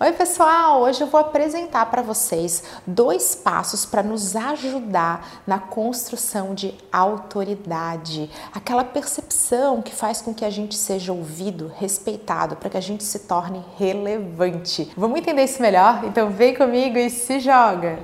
Oi, pessoal! Hoje eu vou apresentar para vocês dois passos para nos ajudar na construção de autoridade, aquela percepção que faz com que a gente seja ouvido, respeitado, para que a gente se torne relevante. Vamos entender isso melhor? Então vem comigo e se joga!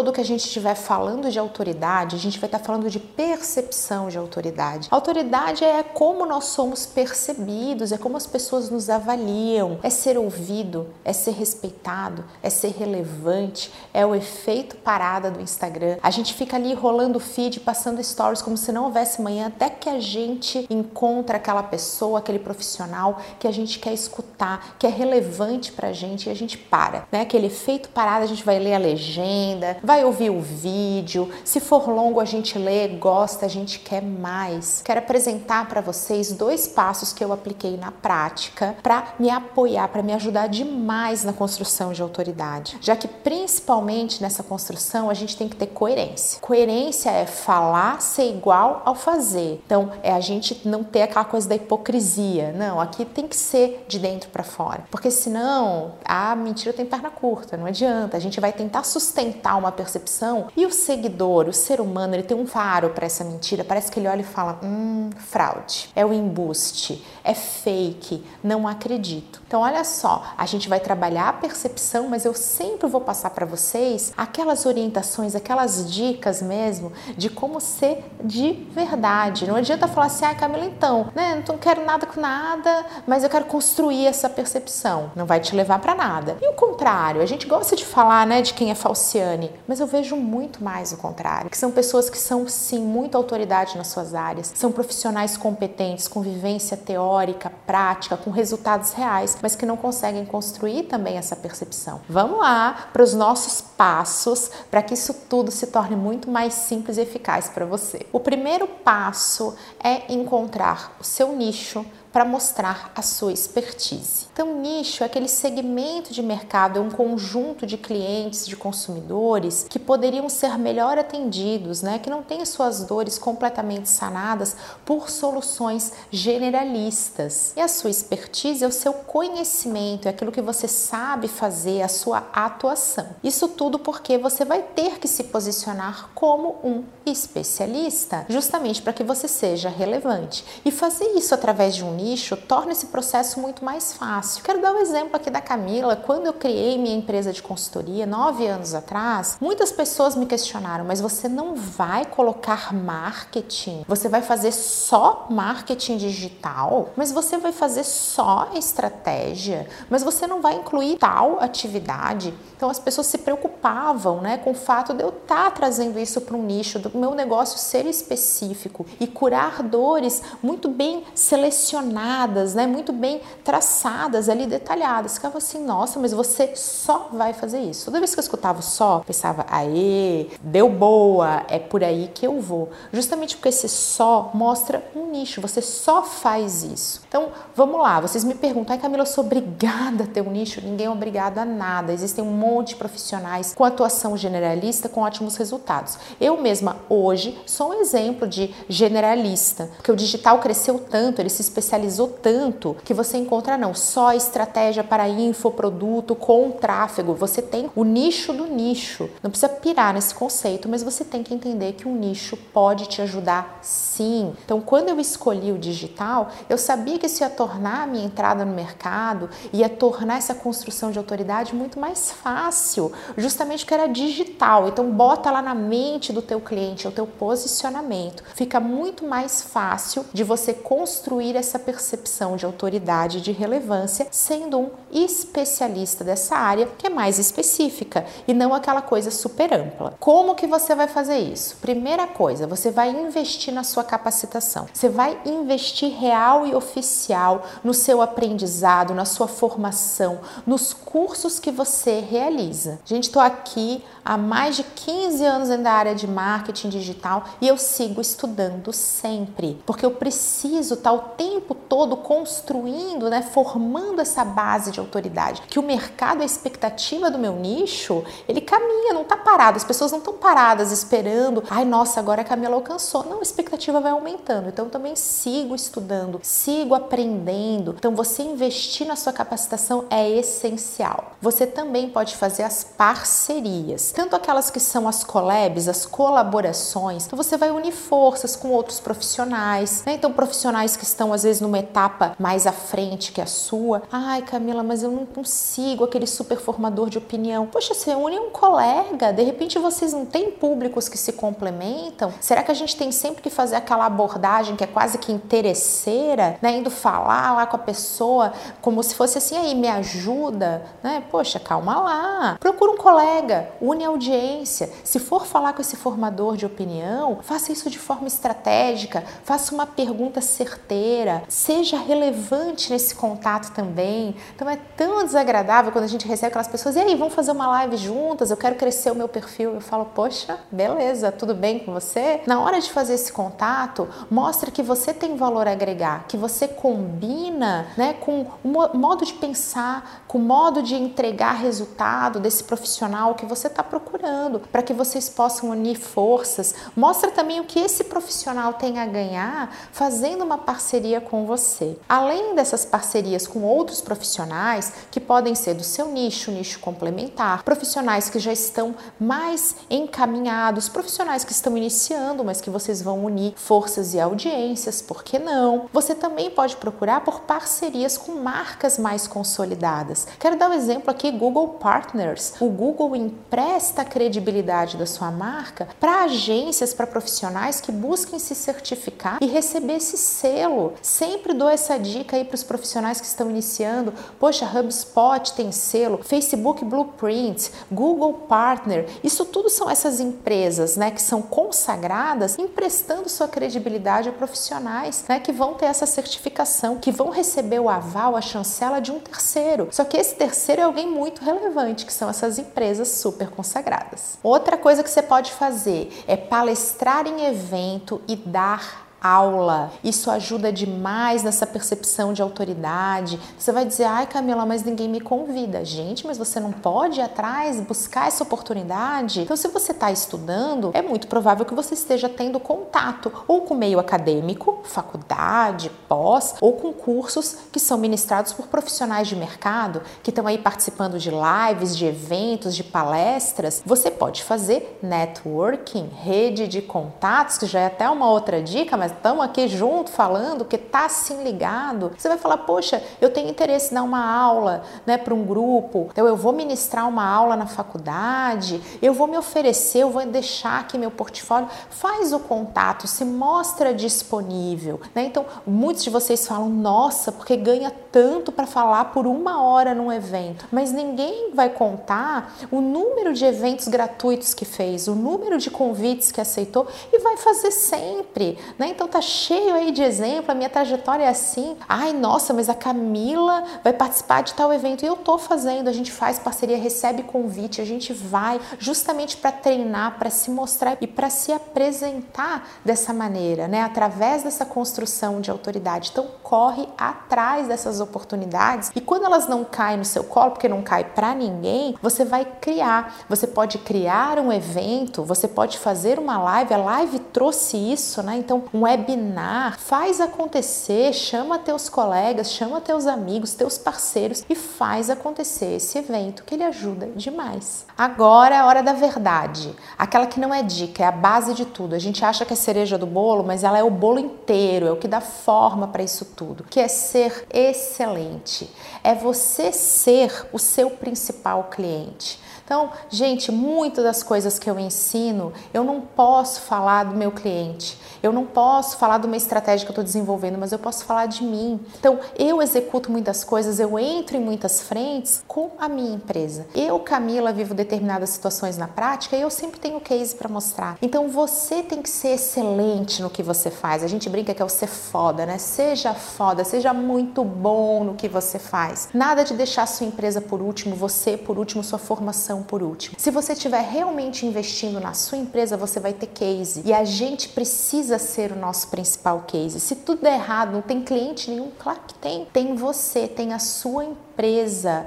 Todo que a gente estiver falando de autoridade, a gente vai estar falando de percepção de autoridade. Autoridade é como nós somos percebidos, é como as pessoas nos avaliam, é ser ouvido, é ser respeitado, é ser relevante, é o efeito parada do Instagram. A gente fica ali rolando feed, passando stories como se não houvesse manhã, até que a gente encontra aquela pessoa, aquele profissional que a gente quer escutar, que é relevante pra gente e a gente para, né? Aquele efeito parada, a gente vai ler a legenda vai ouvir o vídeo. Se for longo, a gente lê, gosta, a gente quer mais. Quero apresentar para vocês dois passos que eu apliquei na prática para me apoiar, para me ajudar demais na construção de autoridade. Já que principalmente nessa construção a gente tem que ter coerência. Coerência é falar ser igual ao fazer. Então, é a gente não ter aquela coisa da hipocrisia. Não, aqui tem que ser de dentro para fora. Porque senão, a mentira tem perna curta, não adianta. A gente vai tentar sustentar sustentar uma percepção e o seguidor, o ser humano, ele tem um faro para essa mentira. Parece que ele olha e fala: hum, fraude, é o embuste, é fake, não acredito. Então, olha só, a gente vai trabalhar a percepção, mas eu sempre vou passar para vocês aquelas orientações, aquelas dicas mesmo de como ser de verdade. Não adianta falar assim, ah, Camila, então, né, não quero nada com nada, mas eu quero construir essa percepção. Não vai te levar para nada. E o contrário, a gente gosta de falar, né, de quem é falso Luciane, mas eu vejo muito mais o contrário, que são pessoas que são sim muito autoridade nas suas áreas, são profissionais competentes, com vivência teórica, prática, com resultados reais, mas que não conseguem construir também essa percepção. Vamos lá para os nossos passos para que isso tudo se torne muito mais simples e eficaz para você. O primeiro passo é encontrar o seu nicho para mostrar a sua expertise. Então, nicho é aquele segmento de mercado, é um conjunto de clientes, de consumidores que poderiam ser melhor atendidos, né? que não têm suas dores completamente sanadas por soluções generalistas. E a sua expertise é o seu conhecimento, é aquilo que você sabe fazer, a sua atuação. Isso tudo porque você vai ter que se posicionar como um especialista, justamente para que você seja relevante. E fazer isso através de um nicho torna esse processo muito mais fácil. Quero dar um exemplo aqui da Camila. Quando eu criei minha empresa de consultoria, nove anos atrás, muitas pessoas me questionaram, mas você não vai colocar marketing? Você vai fazer só marketing digital? Mas você vai fazer só estratégia? Mas você não vai incluir tal atividade? Então as pessoas se preocupavam né, com o fato de eu estar tá trazendo isso para um nicho, do meu negócio ser específico e curar dores muito bem selecionadas direcionadas, né, muito bem traçadas ali, detalhadas. Ficava assim, nossa, mas você só vai fazer isso. Toda vez que eu escutava só, pensava, aê, deu boa, é por aí que eu vou. Justamente porque esse só mostra um nicho, você só faz isso. Então, vamos lá, vocês me perguntam, ai Camila, eu sou obrigada a ter um nicho? Ninguém é obrigado a nada. Existem um monte de profissionais com atuação generalista com ótimos resultados. Eu mesma, hoje, sou um exemplo de generalista, porque o digital cresceu tanto, ele se especializou especializou tanto que você encontra não só estratégia para infoproduto com tráfego, você tem o nicho do nicho. Não precisa pirar nesse conceito, mas você tem que entender que um nicho pode te ajudar sim. Então, quando eu escolhi o digital, eu sabia que isso ia tornar a minha entrada no mercado, ia tornar essa construção de autoridade muito mais fácil, justamente que era digital. Então, bota lá na mente do teu cliente, o teu posicionamento. Fica muito mais fácil de você construir essa percepção de autoridade e de relevância, sendo um especialista dessa área que é mais específica e não aquela coisa super ampla. Como que você vai fazer isso? Primeira coisa, você vai investir na sua capacitação. Você vai investir real e oficial no seu aprendizado, na sua formação, nos cursos que você realiza. Gente, estou aqui há mais de 15 anos da área de marketing digital e eu sigo estudando sempre, porque eu preciso estar o tempo todo construindo, né, formando essa base de autoridade. Que o mercado, a expectativa do meu nicho, ele caminha, não está parado. As pessoas não estão paradas esperando, ai nossa, agora a Camila alcançou. Não, a expectativa vai aumentando. Então também sigo estudando, sigo aprendendo. Então você investir na sua capacitação é essencial. Você também pode fazer as parcerias, tanto aquelas que são as collabs, as colaborações. Então você vai unir forças com outros profissionais, né? Então profissionais que estão às vezes numa etapa mais à frente que a sua. Ai, Camila, mas eu não consigo aquele super formador de opinião. Poxa, você une um colega, de repente vocês não têm públicos que se complementam. Será que a gente tem sempre que fazer aquela abordagem que é quase que interesseira, né? Indo falar lá com a pessoa como se fosse assim, aí me ajuda, né? Poxa, calma lá. Procura um colega, une a audiência. Se for falar com esse formador de opinião, faça isso de forma estratégica, faça uma pergunta certeira, seja relevante nesse contato também. Então é tão desagradável quando a gente recebe aquelas pessoas, e aí, vamos fazer uma live juntas, eu quero crescer o meu perfil. Eu falo, poxa, beleza, tudo bem com você? Na hora de fazer esse contato, mostra que você tem valor a agregar, que você combina né, com o modo de pensar, com o modo de entregar resultado desse profissional que você está procurando, para que vocês possam unir forças. Mostra também o que esse profissional tem a ganhar fazendo uma parceria com você. Além dessas parcerias com outros profissionais, que podem ser do seu nicho, nicho complementar, profissionais que já estão mais encaminhados, profissionais que estão iniciando, mas que vocês vão unir forças e audiências, por que não? Você também pode procurar por parcerias com marcas mais consolidadas. Quero dar um exemplo aqui, Google Partners. O Google empresta a credibilidade da sua marca para agências, para profissionais que busquem se certificar e receber esse selo. Sempre dou essa dica aí para os profissionais que estão iniciando. Poxa, HubSpot tem selo, Facebook Blueprint, Google Partner. Isso tudo são essas empresas, né, que são consagradas, emprestando sua credibilidade a profissionais, né, que vão ter essa certificação, que vão receber o aval, a chancela de um terceiro. Só que esse terceiro é alguém muito relevante, que são essas empresas super consagradas. Outra coisa que você pode fazer é palestrar em evento e dar aula. Isso ajuda demais nessa percepção de autoridade. Você vai dizer, ai Camila, mas ninguém me convida. Gente, mas você não pode ir atrás, buscar essa oportunidade? Então, se você está estudando, é muito provável que você esteja tendo contato ou com meio acadêmico, faculdade, pós, ou com cursos que são ministrados por profissionais de mercado que estão aí participando de lives, de eventos, de palestras. Você pode fazer networking, rede de contatos, que já é até uma outra dica, estamos aqui junto falando, que está assim ligado, você vai falar, poxa, eu tenho interesse em dar uma aula né, para um grupo, então eu vou ministrar uma aula na faculdade, eu vou me oferecer, eu vou deixar aqui meu portfólio, faz o contato, se mostra disponível. Né? Então, muitos de vocês falam, nossa, porque ganha tanto para falar por uma hora num evento, mas ninguém vai contar o número de eventos gratuitos que fez, o número de convites que aceitou e vai fazer sempre. Né? Então tá cheio aí de exemplo, a minha trajetória é assim. Ai, nossa, mas a Camila vai participar de tal evento e eu tô fazendo, a gente faz parceria, recebe convite, a gente vai justamente para treinar, para se mostrar e para se apresentar dessa maneira, né? Através dessa construção de autoridade. Então corre atrás dessas oportunidades e quando elas não caem no seu colo, porque não cai para ninguém, você vai criar. Você pode criar um evento, você pode fazer uma live, a live trouxe isso, né? Então, um webinar, faz acontecer, chama teus colegas, chama teus amigos, teus parceiros e faz acontecer esse evento que ele ajuda demais. Agora é a hora da verdade, aquela que não é dica, é a base de tudo. A gente acha que é cereja do bolo, mas ela é o bolo inteiro, é o que dá forma para isso tudo, que é ser excelente, é você ser o seu principal cliente. Então, gente, muitas das coisas que eu ensino, eu não posso falar do meu cliente. Eu não posso falar de uma estratégia que eu estou desenvolvendo, mas eu posso falar de mim. Então, eu executo muitas coisas, eu entro em muitas frentes com a minha empresa. Eu, Camila, vivo determinadas situações na prática e eu sempre tenho case para mostrar. Então, você tem que ser excelente no que você faz. A gente brinca que é o ser foda, né? Seja foda, seja muito bom no que você faz. Nada de deixar sua empresa por último, você por último, sua formação por último. Se você estiver realmente investindo na sua empresa, você vai ter case. E a gente precisa ser o nosso principal case. Se tudo der errado, não tem cliente nenhum, claro que tem. Tem você, tem a sua empresa.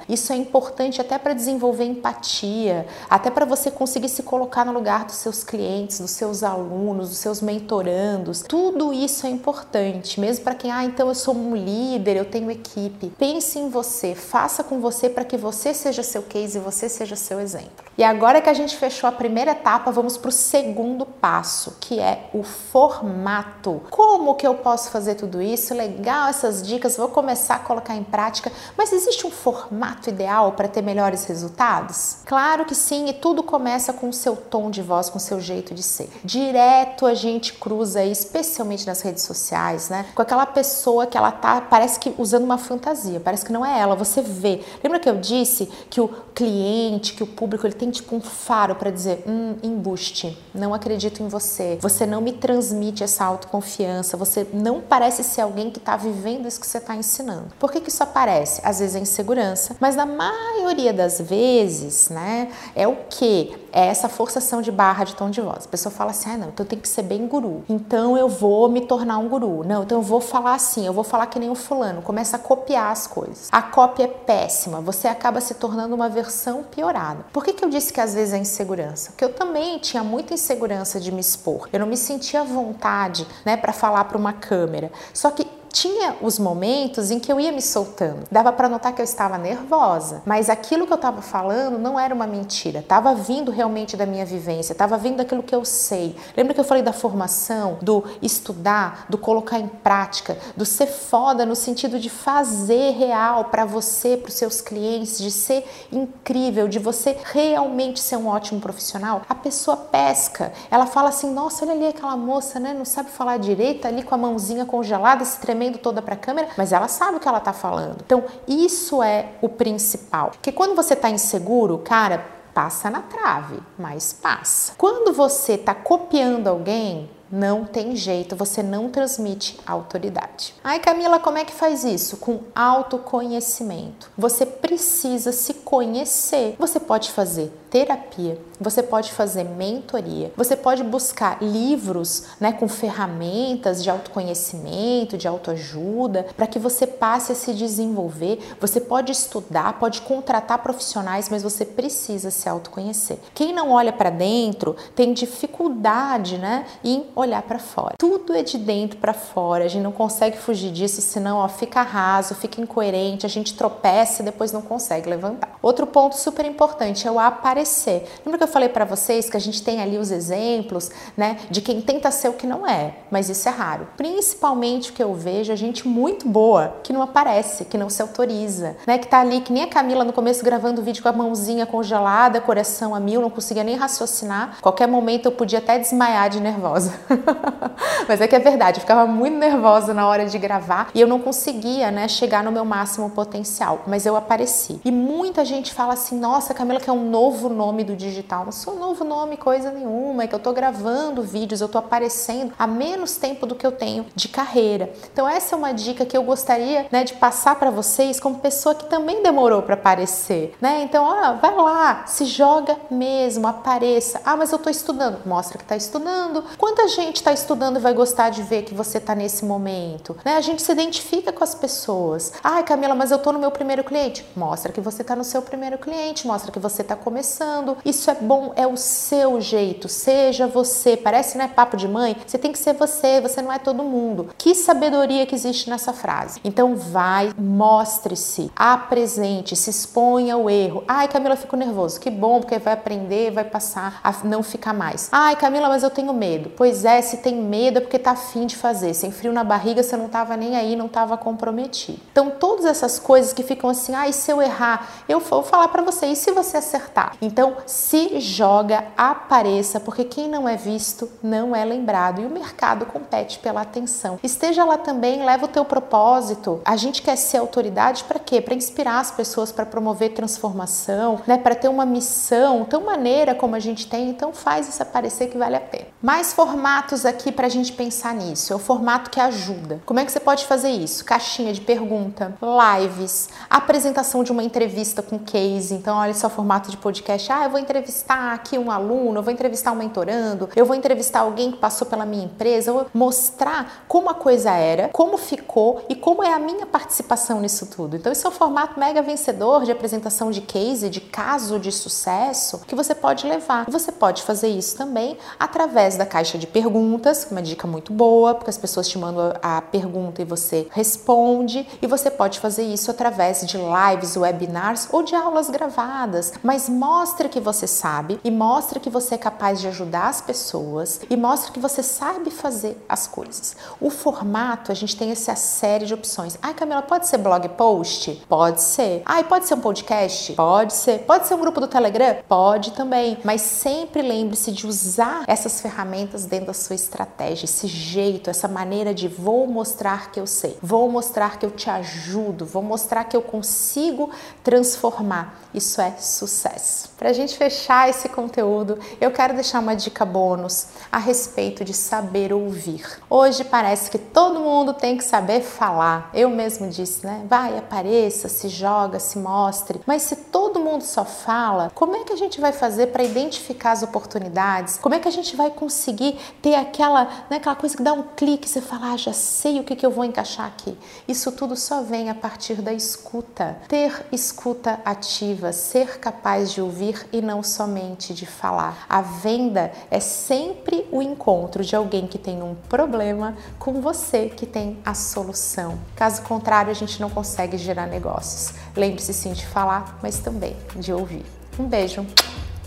Isso é importante até para desenvolver empatia, até para você conseguir se colocar no lugar dos seus clientes, dos seus alunos, dos seus mentorandos. Tudo isso é importante, mesmo para quem, ah, então eu sou um líder, eu tenho equipe. Pense em você, faça com você para que você seja seu case e você seja seu exemplo. E agora que a gente fechou a primeira etapa, vamos para o segundo passo, que é o formato. Como que eu posso fazer tudo isso? Legal essas dicas, vou começar a colocar em prática, mas existe um formato ideal para ter melhores resultados? Claro que sim, e tudo começa com o seu tom de voz, com o seu jeito de ser. Direto a gente cruza aí, especialmente nas redes sociais, né? Com aquela pessoa que ela tá, parece que usando uma fantasia, parece que não é ela, você vê. Lembra que eu disse que o cliente, que o público, ele tem tipo um faro para dizer: hum, embuste, não acredito em você, você não me transmite essa autoconfiança, você não parece ser alguém que está vivendo isso que você está ensinando. Por que, que isso aparece? Às vezes é insegurança, mas na maioria das vezes, né, é o que? É essa forçação de barra de tom de voz. A pessoa fala assim: ah, não, então eu tenho que ser bem guru, então eu vou me tornar um guru, não, então eu vou falar assim, eu vou falar que nem o fulano, começa a copiar as coisas. A cópia é péssima, você acaba se tornando uma versão piorada. Por que, que eu disse que às vezes é insegurança? Porque eu também tinha muita insegurança de me expor. Eu não me sentia à vontade, né, para falar para uma câmera. Só que tinha os momentos em que eu ia me soltando. Dava para notar que eu estava nervosa, mas aquilo que eu estava falando não era uma mentira, estava vindo realmente da minha vivência, estava vindo daquilo que eu sei. Lembra que eu falei da formação, do estudar, do colocar em prática, do ser foda no sentido de fazer real para você, para os seus clientes, de ser incrível, de você realmente ser um ótimo profissional? A pessoa pesca, ela fala assim: nossa, olha ali aquela moça, né? Não sabe falar direito, tá ali com a mãozinha congelada, se tremendo tremendo toda para a câmera, mas ela sabe o que ela está falando. Então, isso é o principal. Que quando você está inseguro, cara, passa na trave, mas passa. Quando você está copiando alguém, não tem jeito, você não transmite autoridade. Ai, Camila, como é que faz isso? Com autoconhecimento. Você precisa se conhecer. Você pode fazer terapia, você pode fazer mentoria, você pode buscar livros né, com ferramentas de autoconhecimento, de autoajuda, para que você passe a se desenvolver. Você pode estudar, pode contratar profissionais, mas você precisa se autoconhecer. Quem não olha para dentro tem dificuldade né, em olhar para fora. Tudo é de dentro para fora, a gente não consegue fugir disso, senão ó, fica raso, fica incoerente, a gente tropeça e depois não consegue levantar. Outro ponto super importante é o aparecer. Lembra que eu falei para vocês que a gente tem ali os exemplos, né, de quem tenta ser o que não é, mas isso é raro. Principalmente o que eu vejo a gente muito boa que não aparece, que não se autoriza, né, que tá ali que nem a Camila no começo gravando o vídeo com a mãozinha congelada, coração a mil, não conseguia nem raciocinar. Qualquer momento eu podia até desmaiar de nervosa. mas é que é verdade, eu ficava muito nervosa na hora de gravar e eu não conseguia, né, chegar no meu máximo potencial, mas eu apareci. E muita gente fala assim: "Nossa, Camila que é um novo nome do digital. Não sou novo nome coisa nenhuma, é que eu tô gravando vídeos, eu tô aparecendo há menos tempo do que eu tenho de carreira. Então essa é uma dica que eu gostaria, né, de passar para vocês como pessoa que também demorou para aparecer, né? Então, ah, vai lá, se joga mesmo, apareça. Ah, mas eu tô estudando. Mostra que tá estudando. Quanta gente está estudando e vai gostar de ver que você tá nesse momento, né? A gente se identifica com as pessoas. Ai, Camila, mas eu tô no meu primeiro cliente. Mostra que você tá no seu primeiro cliente, mostra que você tá começando. Isso é bom, é o seu jeito. Seja você. Parece, né, papo de mãe? Você tem que ser você, você não é todo mundo. Que sabedoria que existe nessa frase. Então vai, mostre-se, apresente, se exponha ao erro. Ai, Camila, eu fico nervoso. Que bom, porque vai aprender, vai passar a não ficar mais. Ai, Camila, mas eu tenho medo. Pois é, se tem medo é porque tá afim de fazer. Sem frio na barriga, você não tava nem aí, não tava comprometido. Então, todas essas coisas que ficam assim, ai, se eu errar, eu vou falar para você, e se você acertar? Então, se joga, apareça, porque quem não é visto não é lembrado e o mercado compete pela atenção. Esteja lá também, leva o teu propósito. A gente quer ser autoridade para quê? Para inspirar as pessoas, para promover transformação, né? Para ter uma missão tão maneira como a gente tem. Então, faz isso aparecer que vale a pena. Mais formatos aqui para a gente pensar nisso. É o formato que ajuda. Como é que você pode fazer isso? Caixinha de pergunta, lives, apresentação de uma entrevista com case. Então, olha só o formato de podcast. Ah, eu vou entrevistar aqui um aluno, eu vou entrevistar um mentorando, eu vou entrevistar alguém que passou pela minha empresa, eu vou mostrar como a coisa era, como ficou e como é a minha participação nisso tudo. Então, esse é o formato mega vencedor de apresentação de case, de caso de sucesso que você pode levar. Você pode fazer isso também através da caixa de perguntas, uma dica muito boa, porque as pessoas te mandam a pergunta e você responde, e você pode fazer isso através de lives, webinars ou de aulas gravadas, mas mostre que você sabe e mostre que você é capaz de ajudar as pessoas e mostre que você sabe fazer as coisas. O formato, a gente tem essa série de opções. Ai, Camila, pode ser blog post? Pode ser. Ai, pode ser um podcast? Pode ser. Pode ser um grupo do Telegram? Pode também. Mas sempre lembre-se de usar essas ferramentas dentro da sua estratégia, esse jeito, essa maneira de vou mostrar que eu sei, vou mostrar que eu te ajudo, vou mostrar que eu consigo transformar. Isso é sucesso. Para a gente fechar esse conteúdo, eu quero deixar uma dica bônus a respeito de saber ouvir. Hoje parece que todo mundo tem que saber falar. Eu mesmo disse, né? Vai, apareça, se joga, se mostre. Mas se todo mundo só fala, como é que a gente vai fazer para identificar as oportunidades? Como é que a gente vai conseguir ter aquela, né, aquela coisa que dá um clique, você fala, ah, já sei o que, que eu vou encaixar aqui. Isso tudo só vem a partir da escuta. Ter escuta ativa, ser capaz de ouvir e não somente de falar. A venda é sempre o encontro de alguém que tem um problema com você que tem a solução. Caso contrário, a gente não consegue gerar negócios. Lembre-se sim de falar, mas também de ouvir. Um beijo,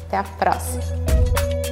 até a próxima!